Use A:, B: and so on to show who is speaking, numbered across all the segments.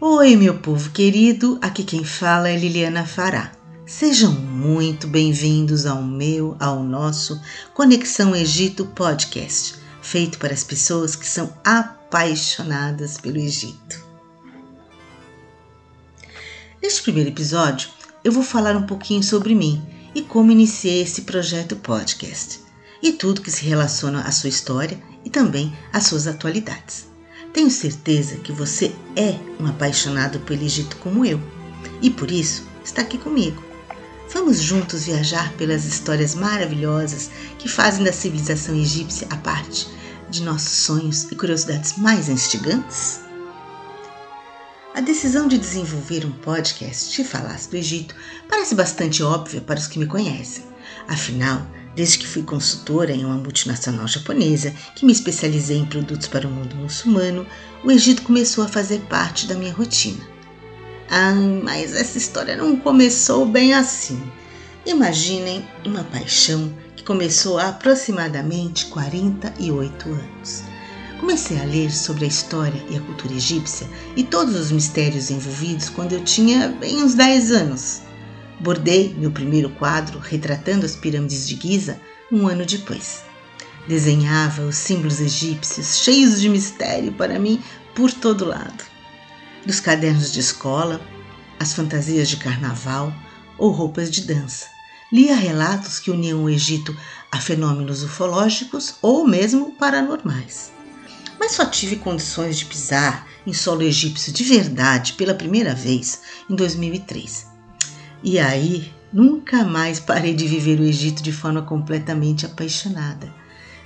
A: Oi, meu povo querido, aqui quem fala é Liliana Fará. Sejam muito bem-vindos ao meu, ao nosso Conexão Egito Podcast, feito para as pessoas que são apaixonadas pelo Egito. Neste primeiro episódio, eu vou falar um pouquinho sobre mim e como iniciei esse projeto podcast e tudo que se relaciona à sua história e também às suas atualidades. Tenho certeza que você é um apaixonado pelo Egito como eu e por isso está aqui comigo. Vamos juntos viajar pelas histórias maravilhosas que fazem da civilização egípcia a parte de nossos sonhos e curiosidades mais instigantes? A decisão de desenvolver um podcast e falar do Egito parece bastante óbvia para os que me conhecem. Afinal, Desde que fui consultora em uma multinacional japonesa que me especializei em produtos para o mundo muçulmano, o Egito começou a fazer parte da minha rotina. Ah, mas essa história não começou bem assim. Imaginem uma paixão que começou há aproximadamente 48 anos. Comecei a ler sobre a história e a cultura egípcia e todos os mistérios envolvidos quando eu tinha bem uns 10 anos. Bordei meu primeiro quadro retratando as pirâmides de Giza um ano depois. Desenhava os símbolos egípcios cheios de mistério para mim por todo lado. Dos cadernos de escola, as fantasias de carnaval ou roupas de dança. Lia relatos que uniam o Egito a fenômenos ufológicos ou mesmo paranormais. Mas só tive condições de pisar em solo egípcio de verdade pela primeira vez em 2003 e aí, nunca mais parei de viver o Egito de forma completamente apaixonada,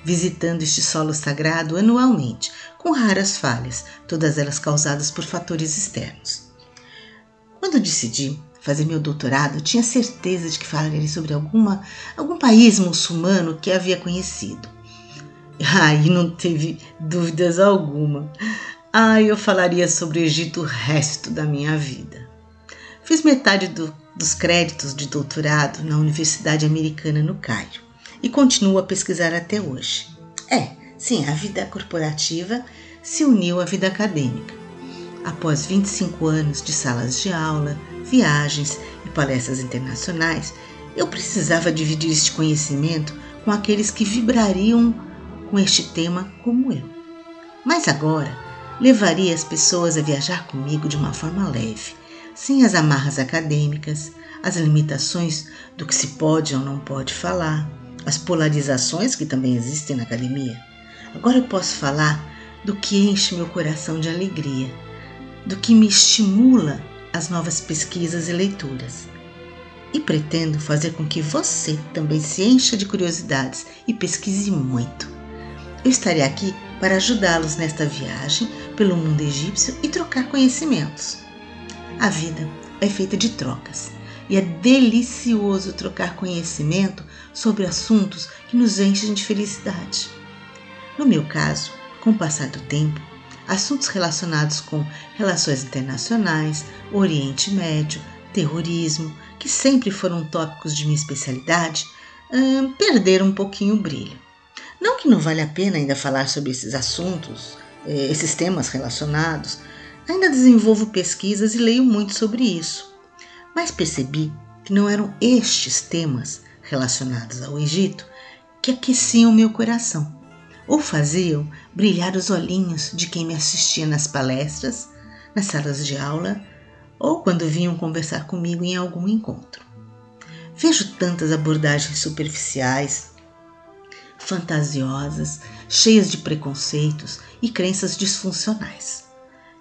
A: visitando este solo sagrado anualmente, com raras falhas, todas elas causadas por fatores externos. Quando decidi fazer meu doutorado, tinha certeza de que falaria sobre alguma, algum país muçulmano que havia conhecido. Aí não teve dúvidas alguma. Ah, eu falaria sobre o Egito o resto da minha vida. Fiz metade do dos créditos de doutorado na Universidade Americana no Cairo e continuo a pesquisar até hoje. É, sim, a vida corporativa se uniu à vida acadêmica. Após 25 anos de salas de aula, viagens e palestras internacionais, eu precisava dividir este conhecimento com aqueles que vibrariam com este tema como eu. Mas agora, levaria as pessoas a viajar comigo de uma forma leve, sem as amarras acadêmicas, as limitações do que se pode ou não pode falar, as polarizações que também existem na academia. Agora eu posso falar do que enche meu coração de alegria, do que me estimula as novas pesquisas e leituras. E pretendo fazer com que você também se encha de curiosidades e pesquise muito. Eu estarei aqui para ajudá-los nesta viagem pelo mundo egípcio e trocar conhecimentos. A vida é feita de trocas e é delicioso trocar conhecimento sobre assuntos que nos enchem de felicidade. No meu caso, com o passar do tempo, assuntos relacionados com relações internacionais, Oriente Médio, terrorismo, que sempre foram tópicos de minha especialidade, hum, perderam um pouquinho o brilho. Não que não vale a pena ainda falar sobre esses assuntos, eh, esses temas relacionados, Ainda desenvolvo pesquisas e leio muito sobre isso, mas percebi que não eram estes temas relacionados ao Egito que aqueciam meu coração ou faziam brilhar os olhinhos de quem me assistia nas palestras, nas salas de aula ou quando vinham conversar comigo em algum encontro. Vejo tantas abordagens superficiais, fantasiosas, cheias de preconceitos e crenças disfuncionais.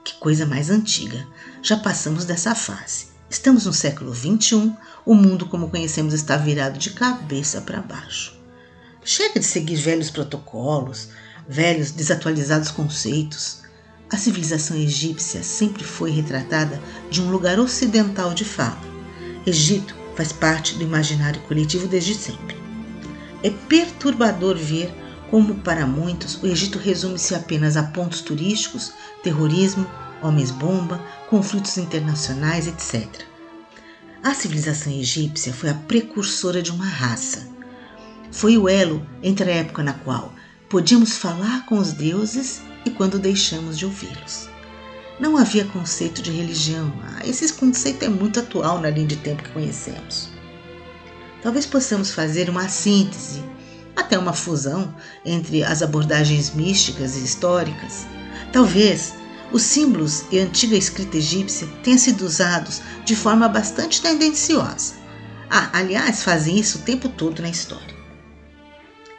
A: Que coisa mais antiga. Já passamos dessa fase. Estamos no século XXI, o mundo como conhecemos está virado de cabeça para baixo. Chega de seguir velhos protocolos, velhos desatualizados conceitos. A civilização egípcia sempre foi retratada de um lugar ocidental de fala. Egito faz parte do imaginário coletivo desde sempre. É perturbador ver como para muitos o Egito resume-se apenas a pontos turísticos, terrorismo, homens-bomba, conflitos internacionais, etc. A civilização egípcia foi a precursora de uma raça. Foi o elo entre a época na qual podíamos falar com os deuses e quando deixamos de ouvi-los. não havia conceito de religião. Ah, esse conceito é muito atual na linha de tempo que conhecemos. Talvez possamos fazer uma síntese, até uma fusão entre as abordagens místicas e históricas. Talvez os símbolos e a antiga escrita egípcia tenham sido usados de forma bastante tendenciosa. Ah, aliás, fazem isso o tempo todo na história.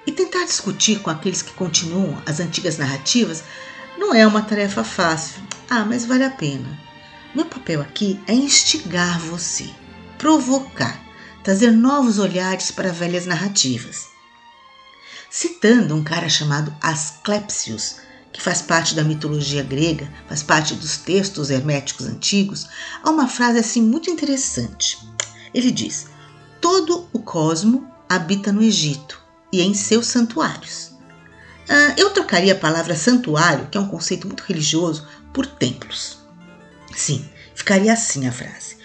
A: E tentar discutir com aqueles que continuam as antigas narrativas não é uma tarefa fácil. Ah, mas vale a pena. Meu papel aqui é instigar você, provocar, trazer novos olhares para velhas narrativas. Citando um cara chamado Asclepius, que faz parte da mitologia grega, faz parte dos textos herméticos antigos, há uma frase assim muito interessante. Ele diz: Todo o cosmo habita no Egito e em seus santuários. Uh, eu trocaria a palavra santuário, que é um conceito muito religioso, por templos. Sim, ficaria assim a frase.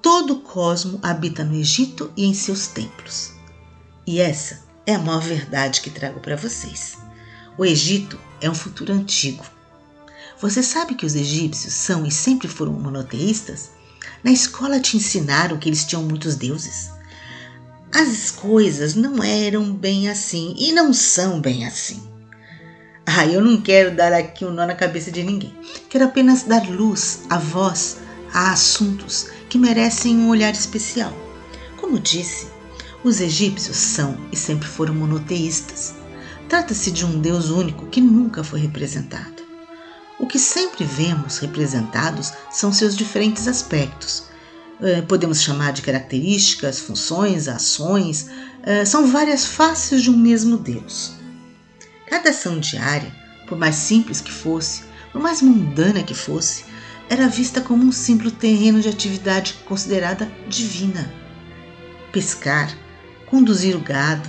A: Todo o cosmo habita no Egito e em seus templos. E essa é a maior verdade que trago para vocês. O Egito é um futuro antigo. Você sabe que os egípcios são e sempre foram monoteístas? Na escola te ensinaram que eles tinham muitos deuses. As coisas não eram bem assim e não são bem assim. Ah, eu não quero dar aqui um nó na cabeça de ninguém. Quero apenas dar luz, a voz a assuntos que merecem um olhar especial. Como disse, os egípcios são e sempre foram monoteístas. Trata-se de um Deus único que nunca foi representado. O que sempre vemos representados são seus diferentes aspectos. Eh, podemos chamar de características, funções, ações, eh, são várias faces de um mesmo Deus. Cada ação diária, por mais simples que fosse, por mais mundana que fosse, era vista como um simples terreno de atividade considerada divina. Pescar, conduzir o gado,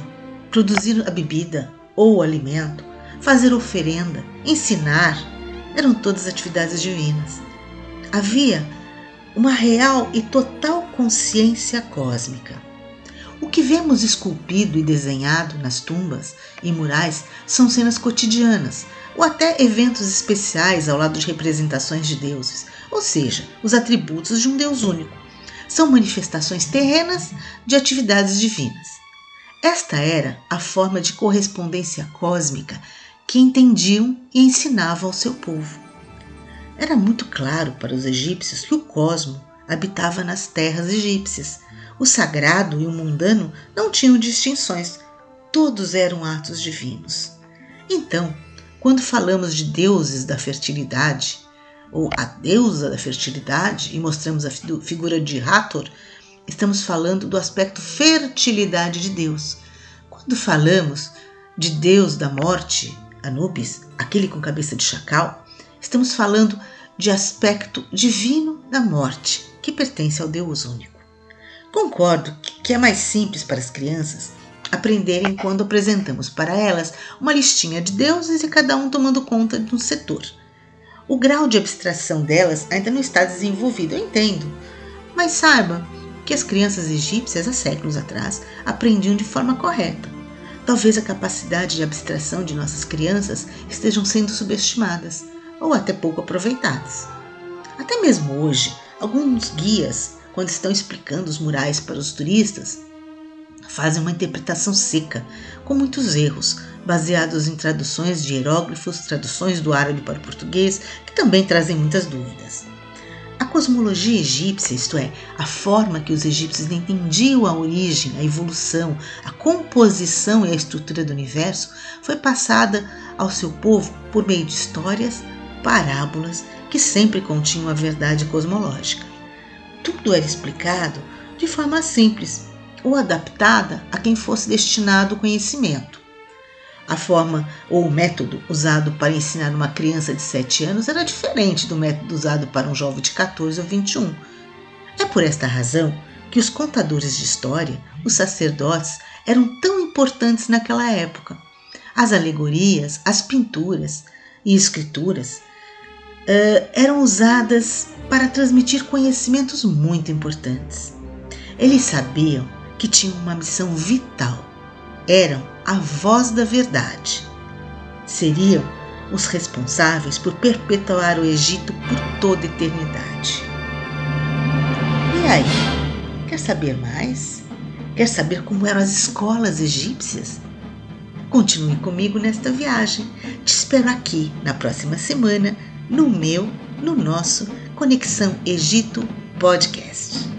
A: produzir a bebida ou o alimento, fazer oferenda, ensinar, eram todas atividades divinas. Havia uma real e total consciência cósmica. O que vemos esculpido e desenhado nas tumbas e murais são cenas cotidianas ou até eventos especiais ao lado de representações de deuses, ou seja, os atributos de um Deus único. São manifestações terrenas de atividades divinas. Esta era a forma de correspondência cósmica que entendiam e ensinavam ao seu povo. Era muito claro para os egípcios que o cosmo habitava nas terras egípcias o sagrado e o mundano não tinham distinções, todos eram atos divinos. Então, quando falamos de deuses da fertilidade, ou a deusa da fertilidade, e mostramos a figura de Hathor, estamos falando do aspecto fertilidade de Deus. Quando falamos de Deus da morte, Anubis, aquele com cabeça de chacal, estamos falando de aspecto divino da morte, que pertence ao Deus único. Concordo que é mais simples para as crianças aprenderem quando apresentamos para elas uma listinha de deuses e cada um tomando conta de um setor. O grau de abstração delas ainda não está desenvolvido, eu entendo, mas saiba que as crianças egípcias há séculos atrás aprendiam de forma correta. Talvez a capacidade de abstração de nossas crianças estejam sendo subestimadas ou até pouco aproveitadas. Até mesmo hoje, alguns guias quando estão explicando os murais para os turistas, fazem uma interpretação seca, com muitos erros, baseados em traduções de hieróglifos, traduções do árabe para o português, que também trazem muitas dúvidas. A cosmologia egípcia, isto é, a forma que os egípcios entendiam a origem, a evolução, a composição e a estrutura do universo, foi passada ao seu povo por meio de histórias, parábolas que sempre continham a verdade cosmológica tudo era explicado de forma simples ou adaptada a quem fosse destinado o conhecimento. A forma ou o método usado para ensinar uma criança de 7 anos era diferente do método usado para um jovem de 14 ou 21. É por esta razão que os contadores de história, os sacerdotes, eram tão importantes naquela época. As alegorias, as pinturas e escrituras uh, eram usadas para transmitir conhecimentos muito importantes. Eles sabiam que tinham uma missão vital. Eram a voz da verdade. Seriam os responsáveis por perpetuar o Egito por toda eternidade. E aí, quer saber mais? Quer saber como eram as escolas egípcias? Continue comigo nesta viagem. Te espero aqui na próxima semana no meu, no nosso Conexão Egito Podcast.